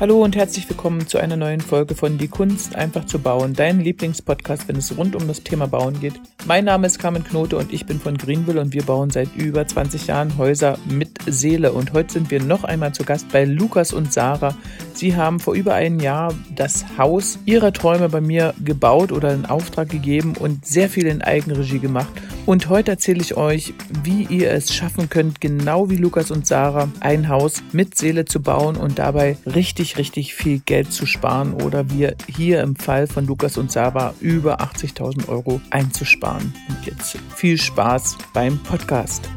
Hallo und herzlich willkommen zu einer neuen Folge von Die Kunst einfach zu bauen, dein Lieblingspodcast, wenn es rund um das Thema Bauen geht. Mein Name ist Carmen Knote und ich bin von Greenville und wir bauen seit über 20 Jahren Häuser mit Seele. Und heute sind wir noch einmal zu Gast bei Lukas und Sarah. Sie haben vor über einem Jahr das Haus ihrer Träume bei mir gebaut oder in Auftrag gegeben und sehr viel in Eigenregie gemacht. Und heute erzähle ich euch, wie ihr es schaffen könnt, genau wie Lukas und Sarah, ein Haus mit Seele zu bauen und dabei richtig, richtig viel Geld zu sparen oder wir hier im Fall von Lukas und Sarah über 80.000 Euro einzusparen. Und jetzt viel Spaß beim Podcast.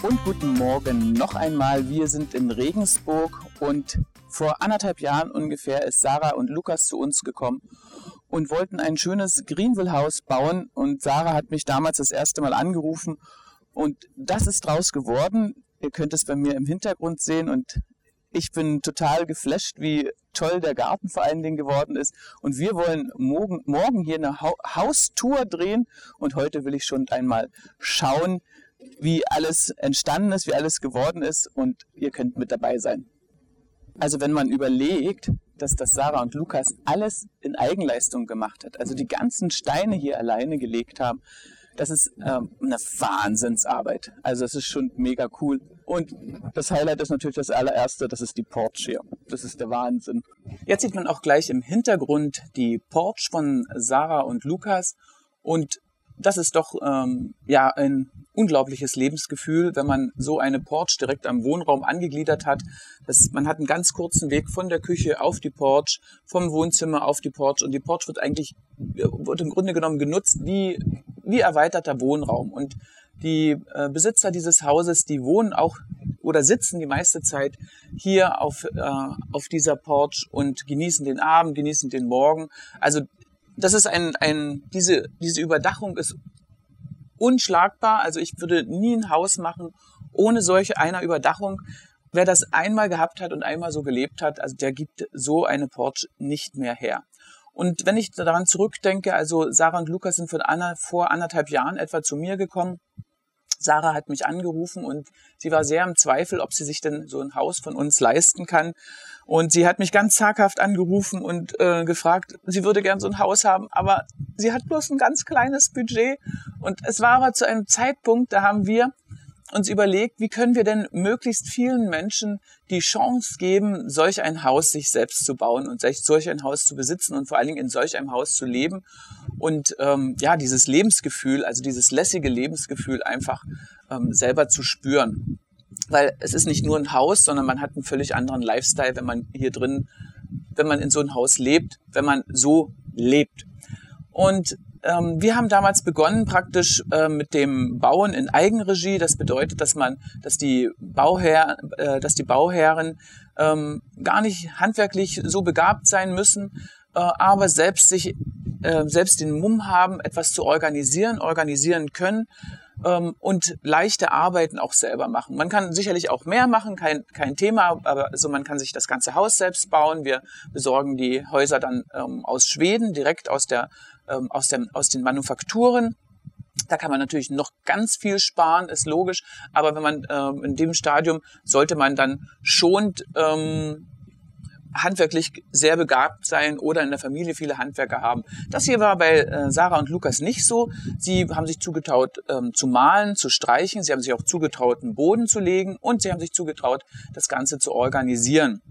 Und guten Morgen noch einmal. Wir sind in Regensburg und vor anderthalb Jahren ungefähr ist Sarah und Lukas zu uns gekommen und wollten ein schönes Greenville-Haus bauen. Und Sarah hat mich damals das erste Mal angerufen. Und das ist draus geworden. Ihr könnt es bei mir im Hintergrund sehen. Und ich bin total geflasht, wie toll der Garten vor allen Dingen geworden ist. Und wir wollen morgen, morgen hier eine ha Haustour drehen. Und heute will ich schon einmal schauen, wie alles entstanden ist, wie alles geworden ist. Und ihr könnt mit dabei sein. Also wenn man überlegt, dass das Sarah und Lukas alles in Eigenleistung gemacht hat, also die ganzen Steine hier alleine gelegt haben, das ist ähm, eine Wahnsinnsarbeit. Also es ist schon mega cool. Und das Highlight ist natürlich das allererste, das ist die Porch hier. Das ist der Wahnsinn. Jetzt sieht man auch gleich im Hintergrund die Porch von Sarah und Lukas. Und das ist doch ähm, ja ein unglaubliches Lebensgefühl, wenn man so eine Porch direkt am Wohnraum angegliedert hat. Das, man hat einen ganz kurzen Weg von der Küche auf die Porch, vom Wohnzimmer auf die Porch und die Porch wird eigentlich wird im Grunde genommen genutzt wie wie erweiterter Wohnraum und die äh, Besitzer dieses Hauses, die wohnen auch oder sitzen die meiste Zeit hier auf, äh, auf dieser Porch und genießen den Abend, genießen den Morgen. Also das ist ein, ein diese, diese Überdachung ist unschlagbar. Also ich würde nie ein Haus machen ohne solche einer Überdachung. Wer das einmal gehabt hat und einmal so gelebt hat, also der gibt so eine Porch nicht mehr her. Und wenn ich daran zurückdenke, also Sarah und Lukas sind von Anna, vor anderthalb Jahren etwa zu mir gekommen. Sarah hat mich angerufen und sie war sehr im Zweifel, ob sie sich denn so ein Haus von uns leisten kann. Und sie hat mich ganz zaghaft angerufen und äh, gefragt, sie würde gern so ein Haus haben, aber sie hat bloß ein ganz kleines Budget. Und es war aber zu einem Zeitpunkt, da haben wir uns überlegt, wie können wir denn möglichst vielen Menschen die Chance geben, solch ein Haus sich selbst zu bauen und solch ein Haus zu besitzen und vor allen Dingen in solch einem Haus zu leben und ähm, ja dieses Lebensgefühl, also dieses lässige Lebensgefühl einfach ähm, selber zu spüren weil es ist nicht nur ein Haus, sondern man hat einen völlig anderen Lifestyle, wenn man hier drin, wenn man in so einem Haus lebt, wenn man so lebt. Und ähm, wir haben damals begonnen praktisch äh, mit dem Bauen in Eigenregie. Das bedeutet, dass man, dass die Bauherr, äh, dass die Bauherren ähm, gar nicht handwerklich so begabt sein müssen, äh, aber selbst sich äh, selbst den Mumm haben, etwas zu organisieren, organisieren können ähm, und leichte Arbeiten auch selber machen. Man kann sicherlich auch mehr machen, kein, kein Thema, aber also man kann sich das ganze Haus selbst bauen. Wir besorgen die Häuser dann ähm, aus Schweden, direkt aus, der, ähm, aus, dem, aus den Manufakturen. Da kann man natürlich noch ganz viel sparen, ist logisch. Aber wenn man ähm, in dem Stadium sollte man dann schon ähm, handwerklich sehr begabt sein oder in der Familie viele Handwerker haben. Das hier war bei äh, Sarah und Lukas nicht so. Sie haben sich zugetraut ähm, zu malen, zu streichen. Sie haben sich auch zugetraut, einen Boden zu legen und sie haben sich zugetraut, das Ganze zu organisieren.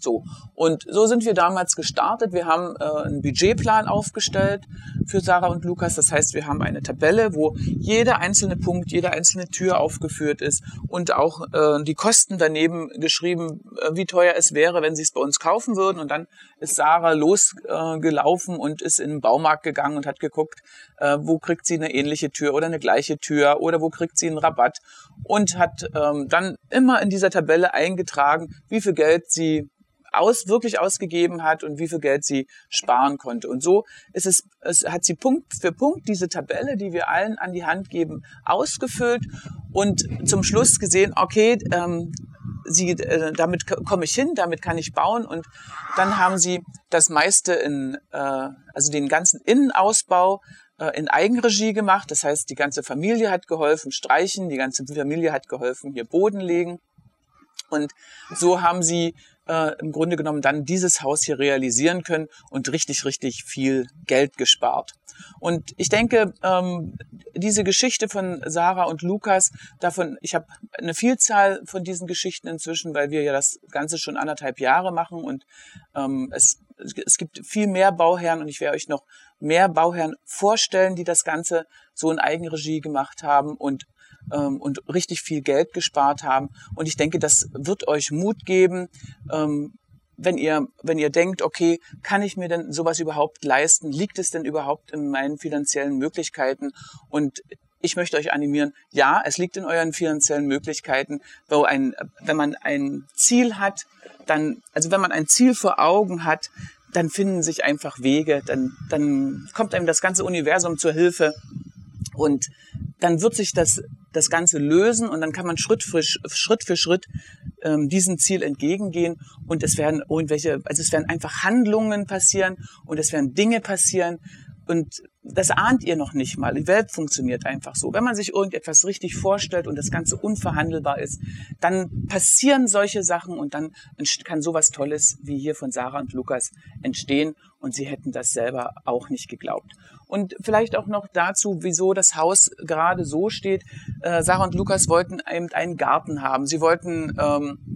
So, und so sind wir damals gestartet. Wir haben äh, einen Budgetplan aufgestellt für Sarah und Lukas. Das heißt, wir haben eine Tabelle, wo jeder einzelne Punkt, jede einzelne Tür aufgeführt ist und auch äh, die Kosten daneben geschrieben, äh, wie teuer es wäre, wenn sie es bei uns kaufen würden. Und dann ist Sarah losgelaufen äh, und ist in den Baumarkt gegangen und hat geguckt, äh, wo kriegt sie eine ähnliche Tür oder eine gleiche Tür oder wo kriegt sie einen Rabatt und hat ähm, dann immer in dieser Tabelle eingetragen, wie viel Geld sie aus, wirklich ausgegeben hat und wie viel Geld sie sparen konnte. Und so ist es, es hat sie Punkt für Punkt diese Tabelle, die wir allen an die Hand geben, ausgefüllt und zum Schluss gesehen, okay, ähm, sie, äh, damit komme ich hin, damit kann ich bauen und dann haben sie das meiste in, äh, also den ganzen Innenausbau äh, in Eigenregie gemacht. Das heißt, die ganze Familie hat geholfen, streichen, die ganze Familie hat geholfen, hier Boden legen. Und so haben sie äh, im Grunde genommen dann dieses Haus hier realisieren können und richtig, richtig viel Geld gespart. Und ich denke, ähm, diese Geschichte von Sarah und Lukas, davon, ich habe eine Vielzahl von diesen Geschichten inzwischen, weil wir ja das Ganze schon anderthalb Jahre machen und ähm, es, es gibt viel mehr Bauherren und ich werde euch noch mehr Bauherren vorstellen, die das Ganze so in Eigenregie gemacht haben und ähm, und richtig viel Geld gespart haben. Und ich denke, das wird euch Mut geben, ähm, wenn ihr, wenn ihr denkt, okay, kann ich mir denn sowas überhaupt leisten? Liegt es denn überhaupt in meinen finanziellen Möglichkeiten? Und ich möchte euch animieren, ja, es liegt in euren finanziellen Möglichkeiten, ein, wenn man ein Ziel hat, dann, also wenn man ein Ziel vor Augen hat, dann finden sich einfach Wege, dann, dann kommt einem das ganze Universum zur Hilfe und dann wird sich das, das Ganze lösen und dann kann man Schritt für Schritt, für Schritt ähm, diesem Ziel entgegengehen und es werden irgendwelche, also es werden einfach Handlungen passieren und es werden Dinge passieren und das ahnt ihr noch nicht mal. Die Welt funktioniert einfach so. Wenn man sich irgendetwas richtig vorstellt und das Ganze unverhandelbar ist, dann passieren solche Sachen und dann kann sowas Tolles wie hier von Sarah und Lukas entstehen und sie hätten das selber auch nicht geglaubt. Und vielleicht auch noch dazu, wieso das Haus gerade so steht. Äh, Sarah und Lukas wollten eben einen Garten haben. Sie wollten ähm,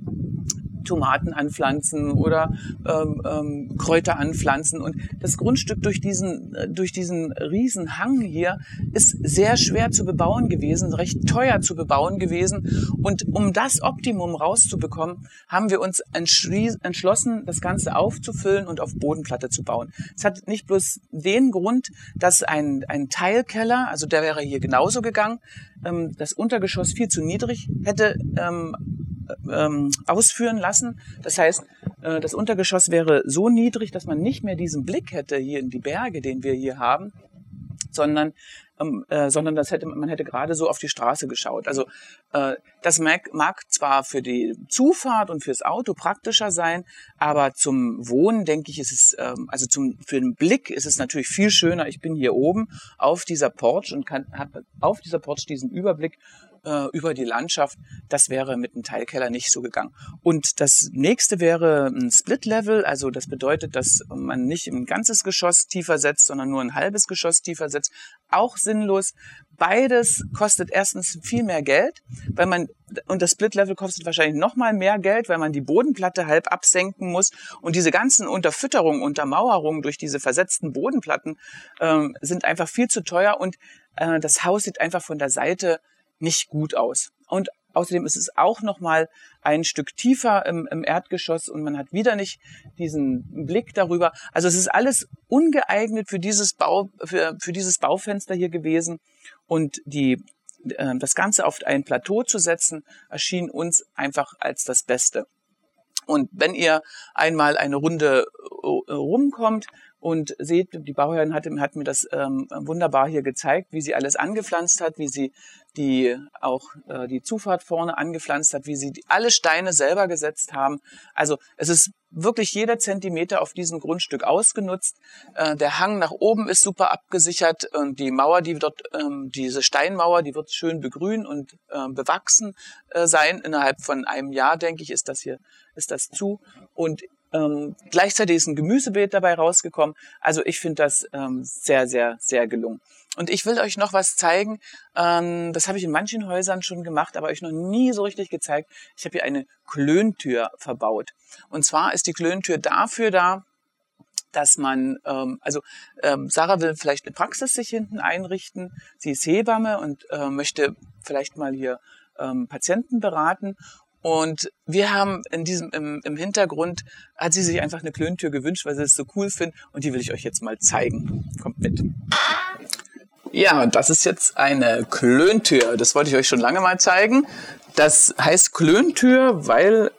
Tomaten anpflanzen oder ähm, ähm, Kräuter anpflanzen. Und das Grundstück durch diesen, äh, durch diesen riesen Hang hier ist sehr schwer zu bebauen gewesen, recht teuer zu bebauen gewesen. Und um das Optimum rauszubekommen, haben wir uns entschlossen, das Ganze aufzufüllen und auf Bodenplatte zu bauen. Es hat nicht bloß den Grund, dass ein, ein Teilkeller, also der wäre hier genauso gegangen, ähm, das Untergeschoss viel zu niedrig hätte ähm, ähm, ausführen lassen. Das heißt, äh, das Untergeschoss wäre so niedrig, dass man nicht mehr diesen Blick hätte hier in die Berge, den wir hier haben, sondern ähm, äh, sondern das hätte man hätte gerade so auf die Straße geschaut. Also äh, das mag, mag zwar für die Zufahrt und fürs Auto praktischer sein, aber zum Wohnen denke ich, ist es ähm, also zum für den Blick ist es natürlich viel schöner. Ich bin hier oben auf dieser Porch und habe auf dieser Porch diesen Überblick äh, über die Landschaft. Das wäre mit einem Teilkeller nicht so gegangen. Und das nächste wäre ein Split-Level. Also das bedeutet, dass man nicht ein ganzes Geschoss tiefer setzt, sondern nur ein halbes Geschoss tiefer setzt. Auch sinnlos. Beides kostet erstens viel mehr Geld, weil man und das Split-Level kostet wahrscheinlich noch mal mehr Geld, weil man die Bodenplatte halb absenken muss und diese ganzen Unterfütterungen, Untermauerungen durch diese versetzten Bodenplatten ähm, sind einfach viel zu teuer und äh, das Haus sieht einfach von der Seite nicht gut aus. Und außerdem ist es auch noch mal ein Stück tiefer im, im Erdgeschoss und man hat wieder nicht diesen Blick darüber. Also es ist alles ungeeignet für dieses Bau, für, für dieses Baufenster hier gewesen und die äh, das Ganze auf ein Plateau zu setzen, erschien uns einfach als das Beste. Und wenn ihr einmal eine Runde äh, rumkommt und seht, die Bauherrin hat, hat mir das ähm, wunderbar hier gezeigt, wie sie alles angepflanzt hat, wie sie die auch äh, die Zufahrt vorne angepflanzt hat, wie sie die, alle Steine selber gesetzt haben. Also es ist wirklich jeder Zentimeter auf diesem Grundstück ausgenutzt. Äh, der Hang nach oben ist super abgesichert und die Mauer, die dort, ähm, diese Steinmauer, die wird schön begrün und äh, bewachsen äh, sein. Innerhalb von einem Jahr, denke ich, ist das hier, ist das zu. Und ähm, gleichzeitig ist ein Gemüsebeet dabei rausgekommen. Also ich finde das ähm, sehr, sehr, sehr gelungen. Und ich will euch noch was zeigen. Ähm, das habe ich in manchen Häusern schon gemacht, aber euch noch nie so richtig gezeigt. Ich habe hier eine Klöntür verbaut. Und zwar ist die Klöntür dafür da, dass man, ähm, also ähm, Sarah will vielleicht eine Praxis sich hinten einrichten. Sie ist Hebamme und äh, möchte vielleicht mal hier ähm, Patienten beraten. Und wir haben in diesem, im, im Hintergrund, hat sie sich einfach eine Klöntür gewünscht, weil sie es so cool findet. Und die will ich euch jetzt mal zeigen. Kommt mit. Ja, das ist jetzt eine Klöntür. Das wollte ich euch schon lange mal zeigen. Das heißt Klöntür, weil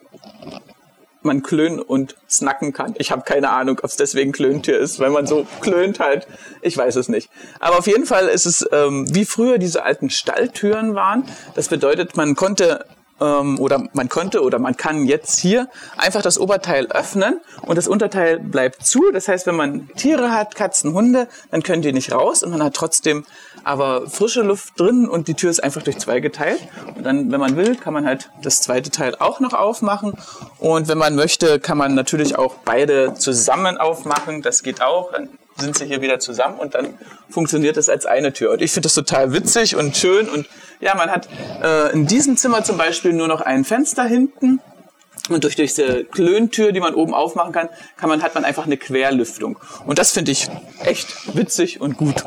man klönen und snacken kann. Ich habe keine Ahnung, ob es deswegen Klöntür ist, weil man so klönt halt. Ich weiß es nicht. Aber auf jeden Fall ist es ähm, wie früher diese alten Stalltüren waren. Das bedeutet, man konnte ähm, oder man konnte oder man kann jetzt hier einfach das Oberteil öffnen und das Unterteil bleibt zu. Das heißt, wenn man Tiere hat, Katzen, Hunde, dann können die nicht raus und man hat trotzdem aber frische Luft drin und die Tür ist einfach durch zwei geteilt. Und dann, wenn man will, kann man halt das zweite Teil auch noch aufmachen. Und wenn man möchte, kann man natürlich auch beide zusammen aufmachen. Das geht auch. Dann sind sie hier wieder zusammen und dann funktioniert es als eine Tür. Und ich finde das total witzig und schön. Und ja, man hat äh, in diesem Zimmer zum Beispiel nur noch ein Fenster hinten. Und durch diese Klöntür, die man oben aufmachen kann, kann man, hat man einfach eine Querlüftung. Und das finde ich echt witzig und gut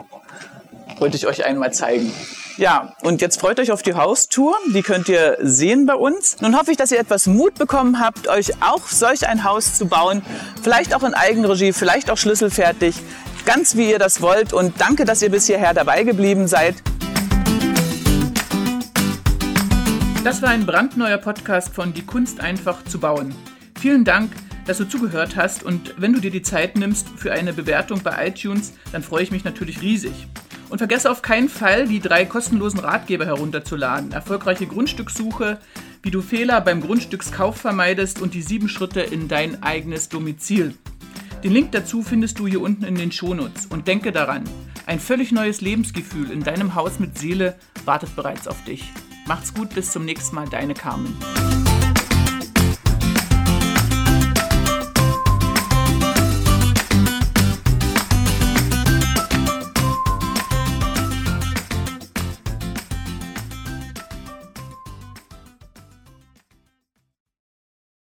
wollte ich euch einmal zeigen. Ja, und jetzt freut euch auf die Haustour. Die könnt ihr sehen bei uns. Nun hoffe ich, dass ihr etwas Mut bekommen habt, euch auch solch ein Haus zu bauen. Vielleicht auch in Eigenregie, vielleicht auch schlüsselfertig. Ganz wie ihr das wollt. Und danke, dass ihr bis hierher dabei geblieben seid. Das war ein brandneuer Podcast von Die Kunst einfach zu bauen. Vielen Dank, dass du zugehört hast. Und wenn du dir die Zeit nimmst für eine Bewertung bei iTunes, dann freue ich mich natürlich riesig. Und vergesse auf keinen Fall, die drei kostenlosen Ratgeber herunterzuladen. Erfolgreiche Grundstückssuche, wie du Fehler beim Grundstückskauf vermeidest und die sieben Schritte in dein eigenes Domizil. Den Link dazu findest du hier unten in den Shownotes. Und denke daran, ein völlig neues Lebensgefühl in deinem Haus mit Seele wartet bereits auf dich. Macht's gut, bis zum nächsten Mal, deine Carmen.